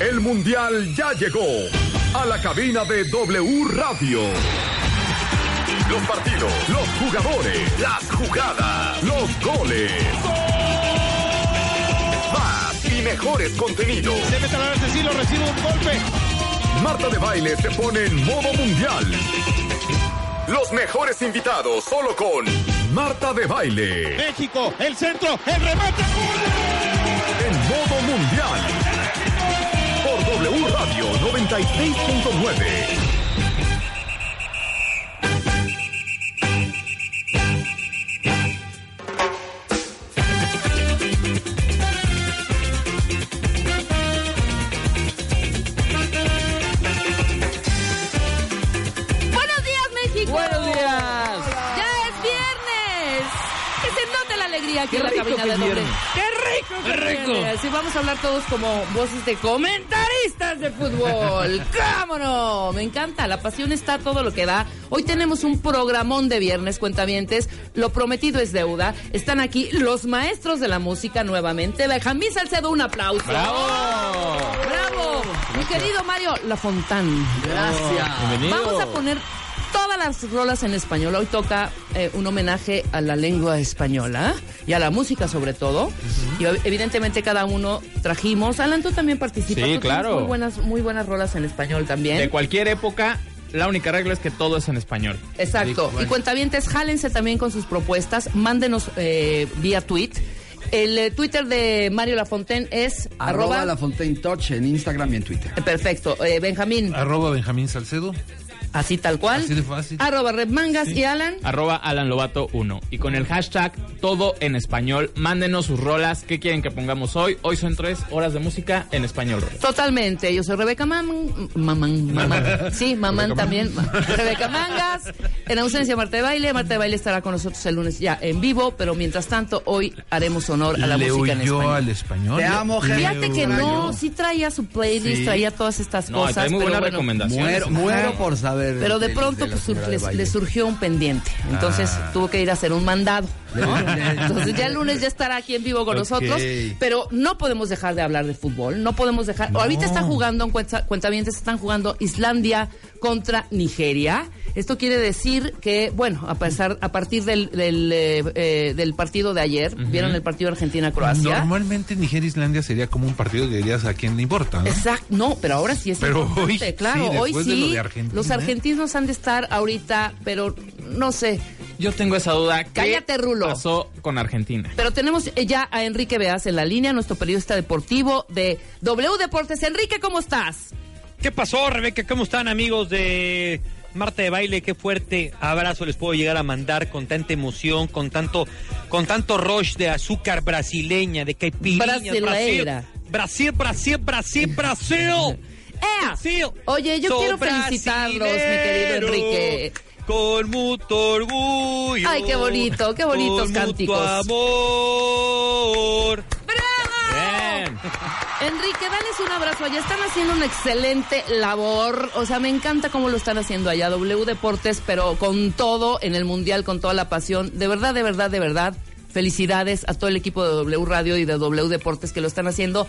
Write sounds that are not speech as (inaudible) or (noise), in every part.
El Mundial ya llegó a la cabina de W Radio. Los partidos, los jugadores, las jugadas, los goles. Más y mejores contenidos. Se mete a la lo recibe un golpe. Marta de Baile se pone en modo mundial. Los mejores invitados solo con Marta de Baile. México, el centro, el remate. Radio 96.9. rico! Qué que es rico. viernes! Sí, vamos a hablar todos como voces de comentaristas de fútbol. (laughs) ¡Cómo no! Me encanta. La pasión está todo lo que da. Hoy tenemos un programón de viernes, cuentavientes. Lo prometido es deuda. Están aquí los maestros de la música nuevamente. Benjamín Salcedo, un aplauso. ¡Bravo! ¡Bravo! Mi querido Mario Lafontán. Gracias. Bienvenido. Vamos a poner las rolas en español. Hoy toca eh, un homenaje a la lengua española y a la música sobre todo. Y evidentemente cada uno trajimos. Alan, tú también participas. Sí, Tú claro. Muy buenas, muy buenas rolas en español también. De cualquier época, la única regla es que todo es en español. Exacto. Y cuentavientes, jálense también con sus propuestas. Mándenos eh, vía tweet. El eh, Twitter de Mario Lafontaine es Arroba arroba... la Fontaine Touch en Instagram y en Twitter. Perfecto. Eh, Benjamín, Arroba Benjamín Salcedo. Así tal cual. Así de fácil. Arroba Red Mangas y Alan. Arroba Alan Lobato 1. Y con el hashtag todo en español, mándenos sus rolas. ¿Qué quieren que pongamos hoy? Hoy son tres horas de música en español. Rolas. Totalmente, yo soy Rebeca Mamán, Mamán, Mamán. (laughs) Sí, Mamán también. Rebeca Mangas. En ausencia Marta de Baile. Marta de Baile estará con nosotros el lunes ya en vivo, pero mientras tanto hoy haremos honor a la Le música en huyó español. al español. Te amo. Fíjate que no, sí traía su playlist, Sí. traía todas estas No, cosas. trae muy pero buenas bueno, recomendaciones. Muero, muero por saber. Pero de pronto pues, de les- baile. le surgió un pendiente. Entonces Ah. tuvo que ir a hacer un mandado. ¿no? (laughs) Entonces ya el lunes ya estará aquí en vivo con nosotros. Pero no podemos dejar de hablar de fútbol. No podemos dejar. Ahorita está jugando en cuenta, cuentavientes, están jugando Islandia contra Nigeria. Esto quiere decir que, bueno, a pesar, a partir del, del, eh, eh, del partido de ayer, vieron el partido Argentina-Croacia. Normalmente Nigeria-Islandia sería como un partido que dirías a quién le importa. ¿no? Exacto, no, pero ahora sí es Pero importante, hoy claro, sí, hoy de lo sí, de Argentina. los argentinos han de estar ahorita, pero no sé, Yo tengo esa duda. ¿Qué Cállate, Rulo. pasó con Argentina? pero tenemos ya a Enrique Beas en la línea, nuestro periodista deportivo de W Deportes. Enrique, ¿cómo estás? ¿Qué pasó, Rebeca? ¿Cómo están, amigos de Marta de Baile? Qué fuerte abrazo les puedo llegar a mandar con tanta emoción, con tanto, con tanto rush de azúcar brasileña, de caipirinha. Brasileira. Brasil, Brasil, Brasil, Brasil. (laughs) ¡Ea! Brasil. Oye, yo quiero felicitarlos, mi querido Enrique. Con mutuo orgullo. Ay, qué bonito, qué bonitos con mutuo cánticos. amor. Bien. (laughs) Enrique, dales un abrazo allá. Están haciendo una excelente labor. O sea, me encanta cómo lo están haciendo allá. W Deportes, pero con todo en el Mundial, con toda la pasión. De verdad, de verdad, de verdad. Felicidades a todo el equipo de W Radio y de W Deportes que lo están haciendo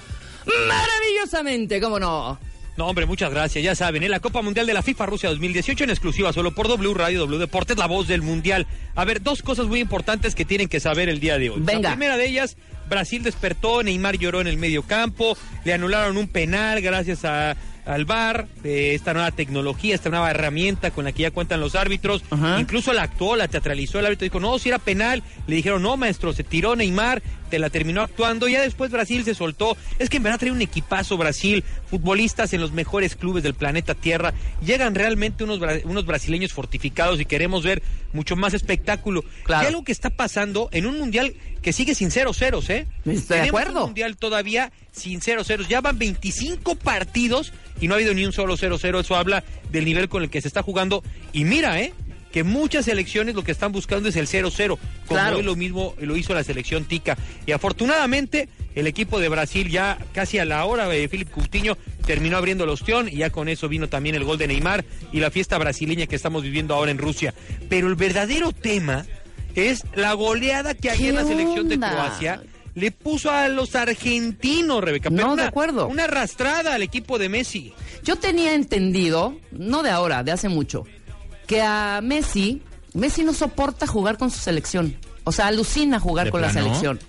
maravillosamente, ¿cómo no? No, hombre, muchas gracias. Ya saben, en la Copa Mundial de la FIFA Rusia 2018 en exclusiva solo por W Radio, W Deportes, la voz del Mundial. A ver, dos cosas muy importantes que tienen que saber el día de hoy. Venga. La primera de ellas, Brasil despertó, Neymar lloró en el medio campo, le anularon un penal gracias a, al VAR, de esta nueva tecnología, esta nueva herramienta con la que ya cuentan los árbitros. Ajá. Incluso la actuó, la teatralizó, el árbitro dijo, no, si era penal. Le dijeron, no, maestro, se tiró Neymar, te la terminó actuando. Ya después Brasil se soltó. Es que en verdad trae un equipazo Brasil, futbolistas en los mejores clubes del planeta Tierra. Llegan realmente unos, unos brasileños fortificados y queremos ver mucho más espectáculo. Claro. Y algo que está pasando en un mundial que sigue sin cero ceros, ¿eh? Estoy de acuerdo. un mundial todavía sin cero ceros. Ya van 25 partidos y no ha habido ni un solo cero cero. Eso habla del nivel con el que se está jugando. Y mira, ¿eh? Que muchas selecciones lo que están buscando es el 0-0, como Claro. hoy lo mismo lo hizo la selección Tica. Y afortunadamente, el equipo de Brasil ya casi a la hora de Filipe Coutinho terminó abriendo el ostión y ya con eso vino también el gol de Neymar y la fiesta brasileña que estamos viviendo ahora en Rusia. Pero el verdadero tema es la goleada que ayer ¿Qué la selección de? Croacia le puso a los argentinos, Rebeca. No, de acuerdo. Una arrastrada al equipo de Messi. Yo tenía entendido, no de ahora, de hace mucho, que a Messi, Messi no soporta jugar con su selección. O sea, alucina jugar ¿De con la selección.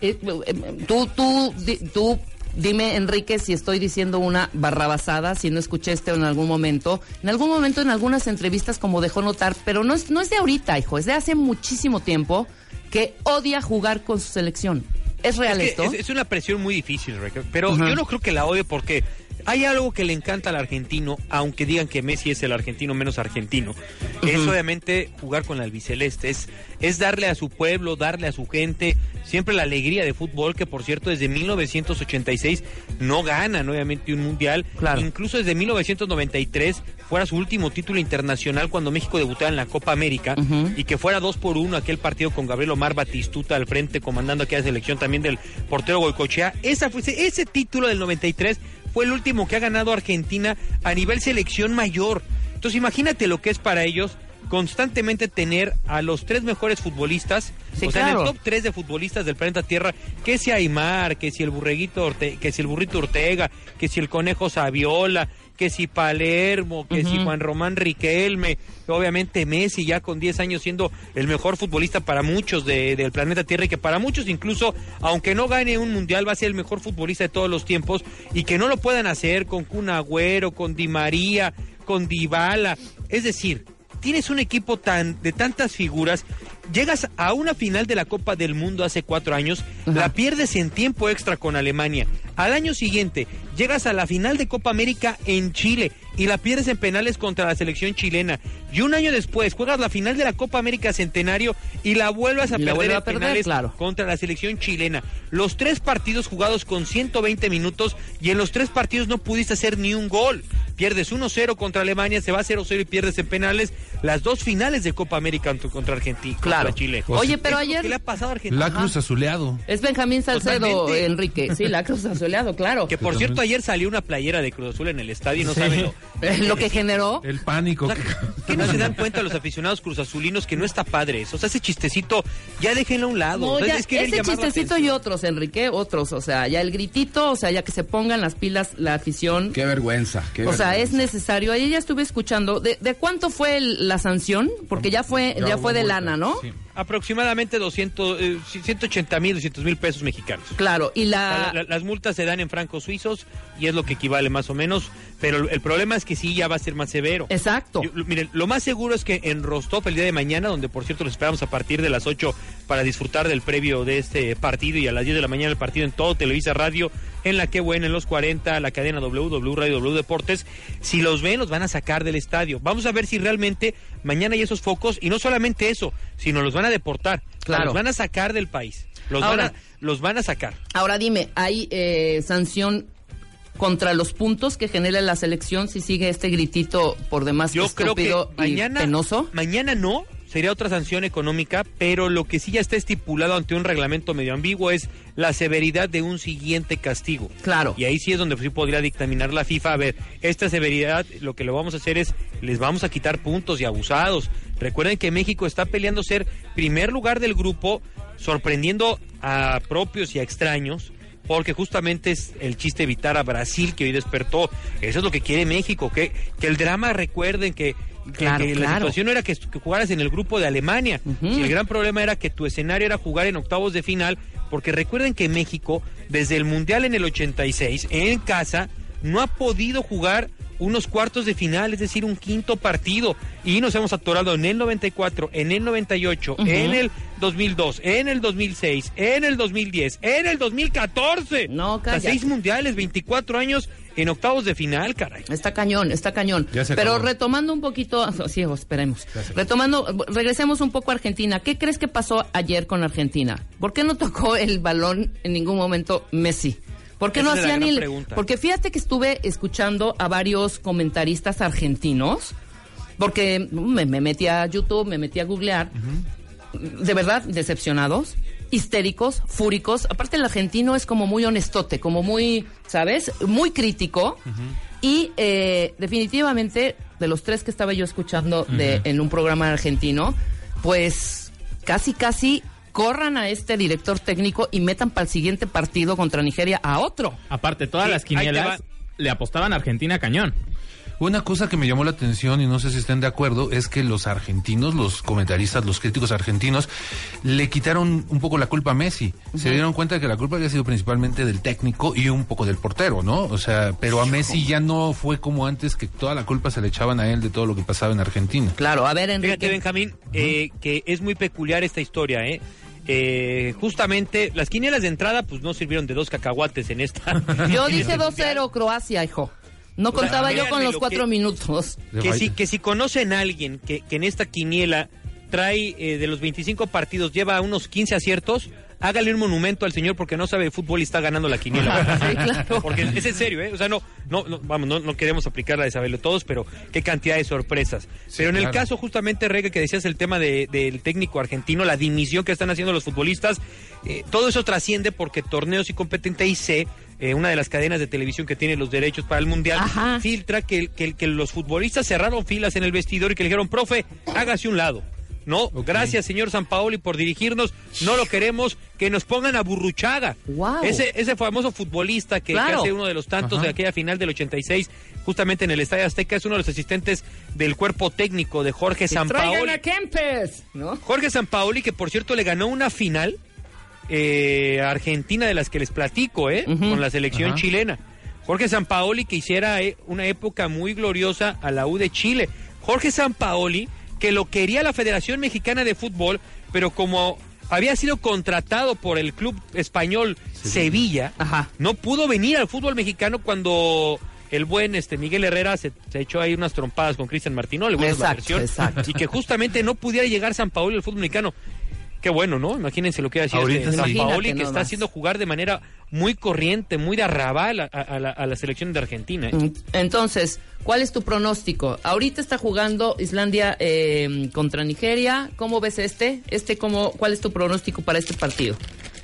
Eh, eh, tú, tú, di- tú, dime, Enrique, si estoy diciendo una barrabasada, si no escuché esto en algún momento. En algún momento, en algunas entrevistas, como dejó notar, pero no es, no es de ahorita, hijo, es de hace muchísimo tiempo que odia jugar con su selección. ¿Es real Es, que esto? es, es una presión muy difícil, pero yo no creo que la odie porque hay algo que le encanta al argentino, aunque digan que Messi es el argentino menos argentino, es obviamente jugar con la albiceleste, es, es darle a su pueblo, darle a su gente siempre la alegría de fútbol, que por cierto desde 1986 no ganan obviamente un mundial, Claro. incluso desde 1993 fuera su último título internacional cuando México debutaba en la Copa América y que fuera 2 por 1 aquel partido con Gabriel Omar Batistuta al frente comandando aquella selección también del portero Goicochea. Esa fue, ese, ese título del 93 fue el último que ha ganado Argentina a nivel selección mayor. Entonces imagínate lo que es para ellos constantemente tener a los tres mejores futbolistas, Sí, o sea, en el top tres de futbolistas del planeta Tierra, que si Aymar, que si el burreguito que si el burrito Ortega, que si el conejo Saviola, que si Palermo, que si. Juan Román Riquelme, obviamente Messi ya con 10 años siendo el mejor futbolista para muchos de- del planeta Tierra y que para muchos incluso, aunque no gane un mundial, va a ser el mejor futbolista de todos los tiempos y que no lo puedan hacer con Kun Agüero, con Di María, con Dybala, es decir, tienes un equipo tan de tantas figuras, llegas a una final de la Copa del Mundo hace cuatro años, Ajá. la pierdes en tiempo extra con Alemania. Al año siguiente llegas a la final de Copa América en Chile y la pierdes en penales contra la selección chilena. Y un año después juegas la final de la Copa América Centenario y la vuelves a la perder en a perder, penales claro. contra la selección chilena. Los tres partidos jugados con 120 minutos y en los tres partidos no pudiste hacer ni un gol. Pierdes 1-0 contra Alemania, se va 0-0 y pierdes en penales las dos finales de Copa América contra- Argentina, Claro. contra Chile. Oye, pero ayer- que le ha pasado a Argentina. La Cruz Azuleado. Es Benjamín Salcedo, Totalmente. Enrique. Sí, la Cruz Azuleado, claro. Que por cierto ayer salió una playera de Cruz Azul en el estadio y no saben lo, (laughs) Eh, Lo que generó. El pánico. O sea, que- ¿Qué no se dan cuenta los aficionados cruzazulinos que no está padre eso? O sea, ese chistecito, ya déjenlo a un lado. No, sea, ya, ese chistecito y otros, Enrique, otros. O sea, ya el gritito, o sea, ya que se pongan las pilas la afición. Qué vergüenza. qué O sea, es necesario. Ayer ya estuve escuchando. ¿De, de cuánto fue el- la sanción? Porque ya fue, ya fue de lana, ¿no? Sí. Aproximadamente 200, eh, 180 mil, 200 mil pesos mexicanos. Claro, y O sea, la... la- la- las multas se dan en francos suizos y es lo que equivale más o menos, pero el, el problema es que sí ya va a ser más severo. Exacto. Yo- miren, lo más seguro es que en Rostov el día de mañana, donde por cierto los esperamos a partir de las 8 para disfrutar del previo de este partido y a las 10 de la mañana el partido en todo Televisa Radio, en la que buena, en los 40, la cadena W, W Radio, W Deportes, si los ven los van a sacar del estadio. Vamos a ver si realmente mañana hay esos focos y no solamente eso, sino los van a deportar, Claro. los van a sacar del país. Los, Ahora- van, a, los van a sacar. Ahora dime, ¿hay eh, sanción contra los puntos que genera la selección si sigue este gritito por demás Yo creo que mañana, penoso? mañana no, sería otra sanción económica, pero lo que sí ya está estipulado ante un reglamento medio ambiguo es la severidad de un siguiente castigo. Claro. Y ahí sí es donde sí podría dictaminar la FIFA, a ver, esta severidad lo que le vamos a hacer es, les vamos a quitar puntos y abusados. Recuerden que México está peleando ser primer lugar del grupo, sorprendiendo a propios y a extraños. Porque justamente es el chiste evitar a Brasil que hoy despertó. Eso es lo que quiere México, que, que el drama recuerden que, que- Claro, que la claro. situación no era que, que jugaras en el grupo de Alemania. El gran problema era que tu escenario era jugar en octavos de final, porque recuerden que México, desde el Mundial en el 86, en casa, no ha podido jugar unos cuartos de final, es decir, un quinto partido. Y nos hemos atorado en el 94, en el 98, Ujú. en el 2002, en el 2006, en el 2010, en el 2014. No, O sea, seis mundiales, 24 años en octavos de final, caray. Está cañón, está cañón. Ya se Pero acabó. retomando un poquito, sí, esperemos. Retomando, regresemos un poco a Argentina. ¿Qué crees que pasó ayer con Argentina? ¿Por qué no tocó el balón en ningún momento Messi? ¿Por qué Esa no es la hacía gran ni pregunta. Porque fíjate que estuve escuchando a varios comentaristas argentinos, porque me, me metí a YouTube, me metí a googlear, de verdad decepcionados, histéricos, fúricos. Aparte el argentino es como muy honestote, como muy, ¿sabes? Muy crítico. Y eh, definitivamente, de los tres que estaba yo escuchando de, en un programa argentino, pues casi, casi corran a este director técnico y metan para el siguiente partido contra Nigeria a otro. Aparte, todas Sí, las quinielas le apostaban a Argentina cañón. Una cosa que me llamó la atención y no sé si estén de acuerdo es que los argentinos, los comentaristas, los críticos argentinos, le quitaron un poco la culpa a Messi. Se dieron cuenta que la culpa había sido principalmente del técnico y un poco del portero, ¿no? O sea, pero a Messi ya no fue como antes que toda la culpa se le echaban a él de todo lo que pasaba en Argentina. Claro, a ver, Fíjate, Enrique. Benjamín, eh, que es muy peculiar esta historia, ¿eh? Eh, justamente las quinielas de entrada pues no sirvieron de dos cacahuates en esta. (laughs) Yo dije este mundial. 2-0 Croacia, hijo. No contaba yo con los lo cuatro que- minutos. Que si, que si conocen a alguien que, que en esta quiniela trae eh, de los 25 partidos, lleva unos 15 aciertos, hágale un monumento al señor porque no sabe de fútbol y está ganando la quiniela. (laughs) Sí, claro. (laughs) Porque es en serio, ¿eh? O sea, no, no, no, vamos, no, no queremos aplicar la de saberlo todos, pero qué cantidad de sorpresas. pero en el caso justamente, Rega, que decías el tema de- del técnico argentino, la dimisión que están haciendo los futbolistas, eh, todo eso trasciende porque torneos y competente IC, eh, una de las cadenas de televisión que tiene los derechos para el Mundial, Ajá. filtra que, que, que los futbolistas cerraron filas en el vestidor y que le dijeron, profe, hágase un lado. No, gracias señor Sampaoli por dirigirnos, no lo queremos, que nos pongan a Burruchaga. Guau. Ese, ese famoso futbolista que, que Claro. hace uno de los tantos Ajá. de aquella final del 86, justamente en el Estadio Azteca, es uno de los asistentes del cuerpo técnico de Jorge Sampaoli. Kempes! ¿No? Jorge Sampaoli, que por cierto le ganó una final eh, a Argentina de las que les platico, ¿eh? Con la selección Ajá. chilena. Jorge Sampaoli que hiciera eh, una época muy gloriosa a la U de Chile. Jorge Sampaoli que lo quería la Federación Mexicana de Fútbol, pero como había sido contratado por el club español Sevilla, Ajá. no pudo venir al fútbol mexicano cuando el buen este Miguel Herrera se, se echó ahí unas trompadas con Cristian Martinoli, buena es la Exacto, versión, exacto. y que justamente no pudiera llegar San Paolo al fútbol mexicano. Qué bueno, ¿no? Imagínense lo que ha sido Ahorita este sí. San Paoli, que está haciendo jugar de manera muy corriente, muy de arrabal a, a la, a la selección de Argentina. ¿eh? Entonces, ¿cuál es tu pronóstico? Ahorita está jugando Islandia eh, contra Nigeria. ¿Cómo ves este? Este, cómo, ¿cuál es tu pronóstico para este partido?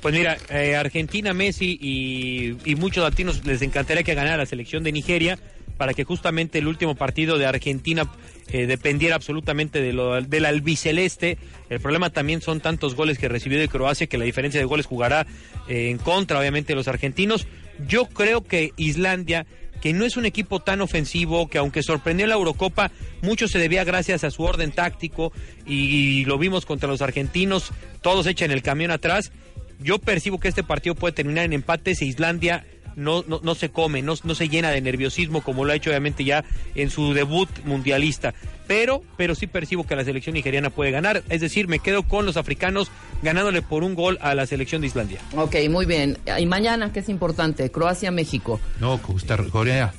Pues mira, eh, Argentina, Messi y, y muchos latinos les encantaría que ganara la selección de Nigeria para que justamente el último partido de Argentina eh, dependiera absolutamente de lo, del albiceleste. El problema también son tantos goles que recibió de Croacia que la diferencia de goles jugará eh, en contra, obviamente, de los argentinos. Yo creo que Islandia que no es un equipo tan ofensivo, que aunque sorprendió en la Eurocopa, mucho se debía gracias a su orden táctico y lo vimos contra los argentinos, todos echan el camión atrás. Yo percibo que este partido puede terminar en empate si Islandia no, no, no se come, no, no se llena de nerviosismo como lo ha hecho obviamente ya en su debut mundialista. Pero, pero sí percibo que la selección nigeriana puede ganar. Es decir, me quedo con los africanos ganándole por un gol a la selección de Islandia. Ok, muy bien. Y mañana, que es importante, Croacia-México. No, Costa Corea.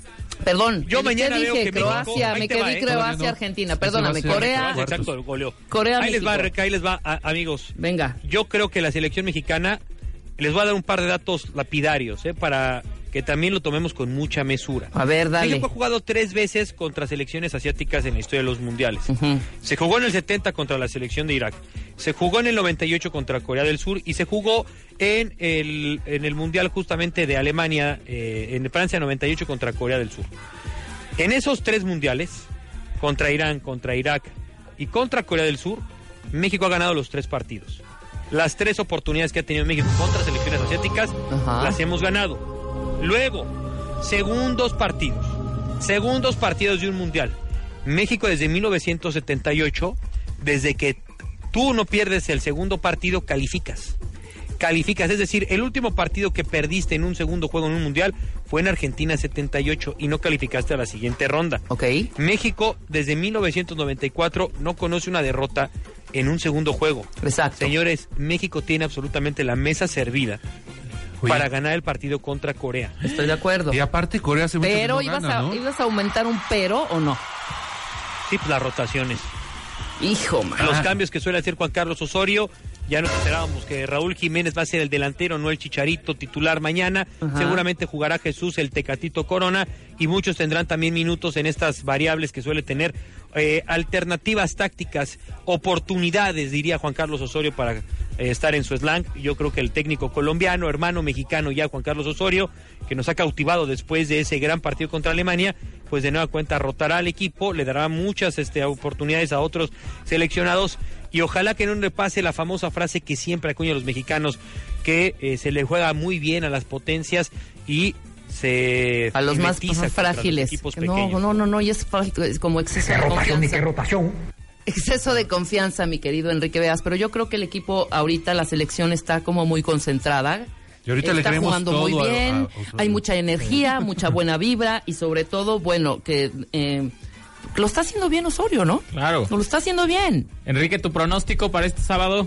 Perdón, Yo ¿qué mañana dije? veo que México- Croacia, me quedé va, ¿eh? Croacia-Argentina. Ese Perdóname, Corea. Exacto, goleó. Corea, ahí les va, ahí les va, a- amigos. Venga. Yo creo que la selección mexicana les voy a dar un par de datos lapidarios, ¿eh? para que también lo tomemos con mucha mesura. A ver, dale. México ha jugado tres veces contra selecciones asiáticas en la historia de los mundiales. Se jugó en el 70 contra la selección de Irak, se jugó en el 98 contra Corea del Sur y se jugó en el, en el mundial justamente de Alemania, eh, en Francia 98 contra Corea del Sur. En esos tres mundiales, contra Irán, contra Irak y contra Corea del Sur, México ha ganado los tres partidos. Las tres oportunidades que ha tenido México contra selecciones asiáticas Ajá. las hemos ganado. Luego, segundos partidos. Segundos partidos de un mundial. México desde 1978, desde que tú no pierdes el segundo partido, calificas. Calificas, es decir, el último partido que perdiste en un segundo juego en un mundial fue en Argentina 78 y no calificaste a la siguiente ronda. Ok. México desde 1994 no conoce una derrota en un segundo juego. Exacto. Señores, México tiene absolutamente la mesa servida Oye. para ganar el partido contra Corea. Estoy de acuerdo. Y aparte Corea que Pero ibas, gana, a, ¿no? ibas a aumentar un pero o no. Sí, pues las rotaciones. Hijo, man. Los cambios que suele hacer Juan Carlos Osorio. Ya nos enterábamos que Raúl Jiménez va a ser el delantero, no el chicharito titular mañana. Ajá. Seguramente jugará Jesús el Tecatito Corona y muchos tendrán también minutos en estas variables que suele tener. eh, alternativas tácticas, oportunidades, diría Juan Carlos Osorio, para eh, estar en su slang. Yo creo que el técnico colombiano, hermano mexicano ya, Juan Carlos Osorio, que nos ha cautivado después de ese gran partido contra Alemania, pues de nueva cuenta rotará al equipo, le dará muchas este, oportunidades a otros seleccionados y ojalá que no le pase la famosa frase que siempre acuña a los mexicanos, que eh, se le juega muy bien a las potencias y se a los más los frágiles. equipos No, pequeños. no, no, no, y es, frágil, es como exceso de confianza. Exceso de confianza, mi querido Enrique Veas, pero yo creo que el equipo ahorita, la selección está como muy concentrada. Y ahorita le está creemos jugando muy todo a- bien, a Osorio. hay mucha energía, mucha buena vibra y sobre todo, bueno, que eh, lo está haciendo bien Osorio, ¿no? Claro. Lo está haciendo bien. Enrique, tu pronóstico para este sábado.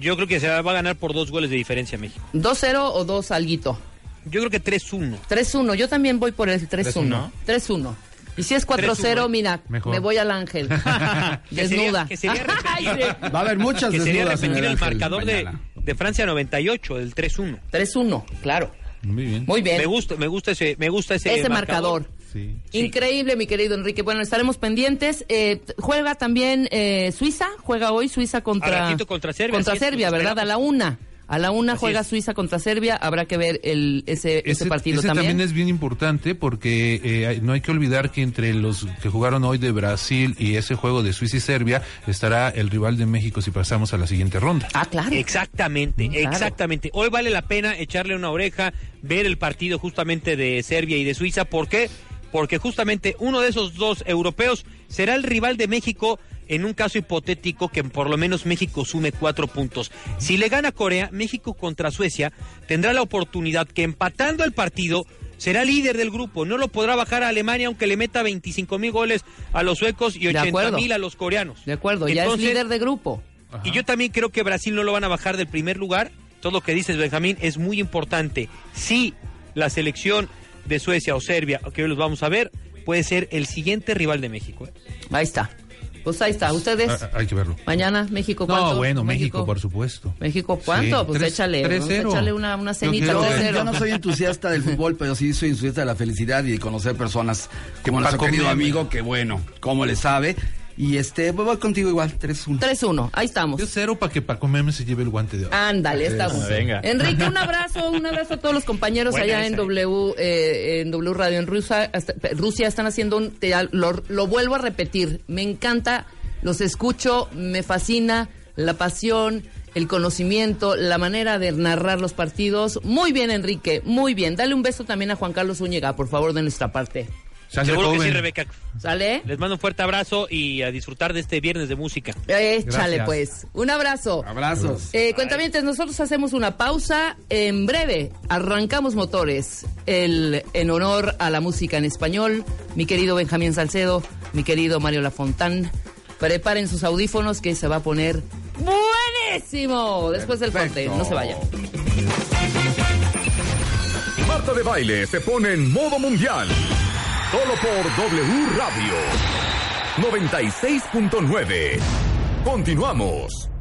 Yo creo que se va a ganar por dos goles de diferencia México. 2-0 o 2 alguito. Yo creo que 3-1. 3-1, yo también voy por el 3-1. 3-1. 3-1. Y si es 4-0, 3-1. mira, Mejor. me voy al ángel. Que (laughs) sería- Desnuda. que sería (laughs) repetir- sí. Va a haber muchas que sería desnudas en repetir el, marcador de, de Francia 98, del 3-1. 3-1, claro. Muy bien. Muy bien. Me gusta, me gusta ese, me gusta ese, Ese marcador. Sí. Increíble, mi querido Enrique. Bueno, estaremos pendientes. Eh, juega también eh, Suiza, juega hoy Suiza contra contra Serbia, contra Serbia, ¿verdad? A la una. A la una Así juega es. Suiza contra Serbia. Habrá que ver el, ese, ese, partido ese también. es bien importante porque eh, no hay que olvidar que entre los que jugaron hoy de Brasil y ese juego de Suiza y Serbia estará el rival de México si pasamos a la siguiente ronda. Ah, claro. Exactamente, Claro. exactamente. Hoy vale la pena echarle una oreja, ver el partido justamente de Serbia y de Suiza. ¿Por qué? Porque justamente uno de esos dos europeos será el rival de México en un caso hipotético que por lo menos México sume cuatro puntos. Si le gana Corea, México contra Suecia tendrá la oportunidad que empatando el partido será líder del grupo. No lo podrá bajar a Alemania aunque le meta 25 mil goles a los suecos y De 80 acuerdo. mil a los coreanos. De acuerdo, ya Entonces, es líder de grupo. y yo también creo que Brasil no lo van a bajar del primer lugar. Todo lo que dices, Benjamín, es muy importante. Si la selección de Suecia o Serbia, que hoy los vamos a ver, puede ser el siguiente rival de México. ¿eh? Ahí está. Pues ahí está. Ustedes, Ah, ah, hay que verlo. mañana, México, ¿cuánto? No, bueno, México, por supuesto. México, ¿cuánto? Sí, pues tres- échale, tres échale una, una cenita Yo, 3-0. yo no soy entusiasta del fútbol, pero sí soy entusiasta de la felicidad y de conocer personas como nuestro querido amigo, que bueno, cómo le sabe. Y este, voy contigo igual, 3-1. 3-1, ahí estamos. Yo cero para que Paco Meme se lleve el guante de oro. Ándale, estamos. Venga. Enrique, un abrazo, un abrazo a todos los compañeros Buena allá en W, eh, en W Radio en Rusia. hasta- Rusia están haciendo un, te- lo, lo vuelvo a repetir, me encanta, los escucho, me fascina la pasión, el conocimiento, la manera de narrar los partidos. Muy bien, Enrique, muy bien. Dale un beso también a Juan Carlos Zúñiga, por favor, de nuestra parte. Seguro que sí, joven. Rebeca. ¿Sale? Les mando un fuerte abrazo y a disfrutar de este viernes de música. Échale Gracias. pues. Un abrazo. Abrazos. Eh, cuentavientes, nosotros hacemos una pausa. En breve arrancamos motores. El, en honor a la música en español, mi querido Benjamín Salcedo, mi querido Mario Lafontán. Preparen sus audífonos que se va a poner buenísimo. Después del corte, no se vayan. Marta de Baile se pone en modo mundial. Solo por W Radio 96.9. Continuamos.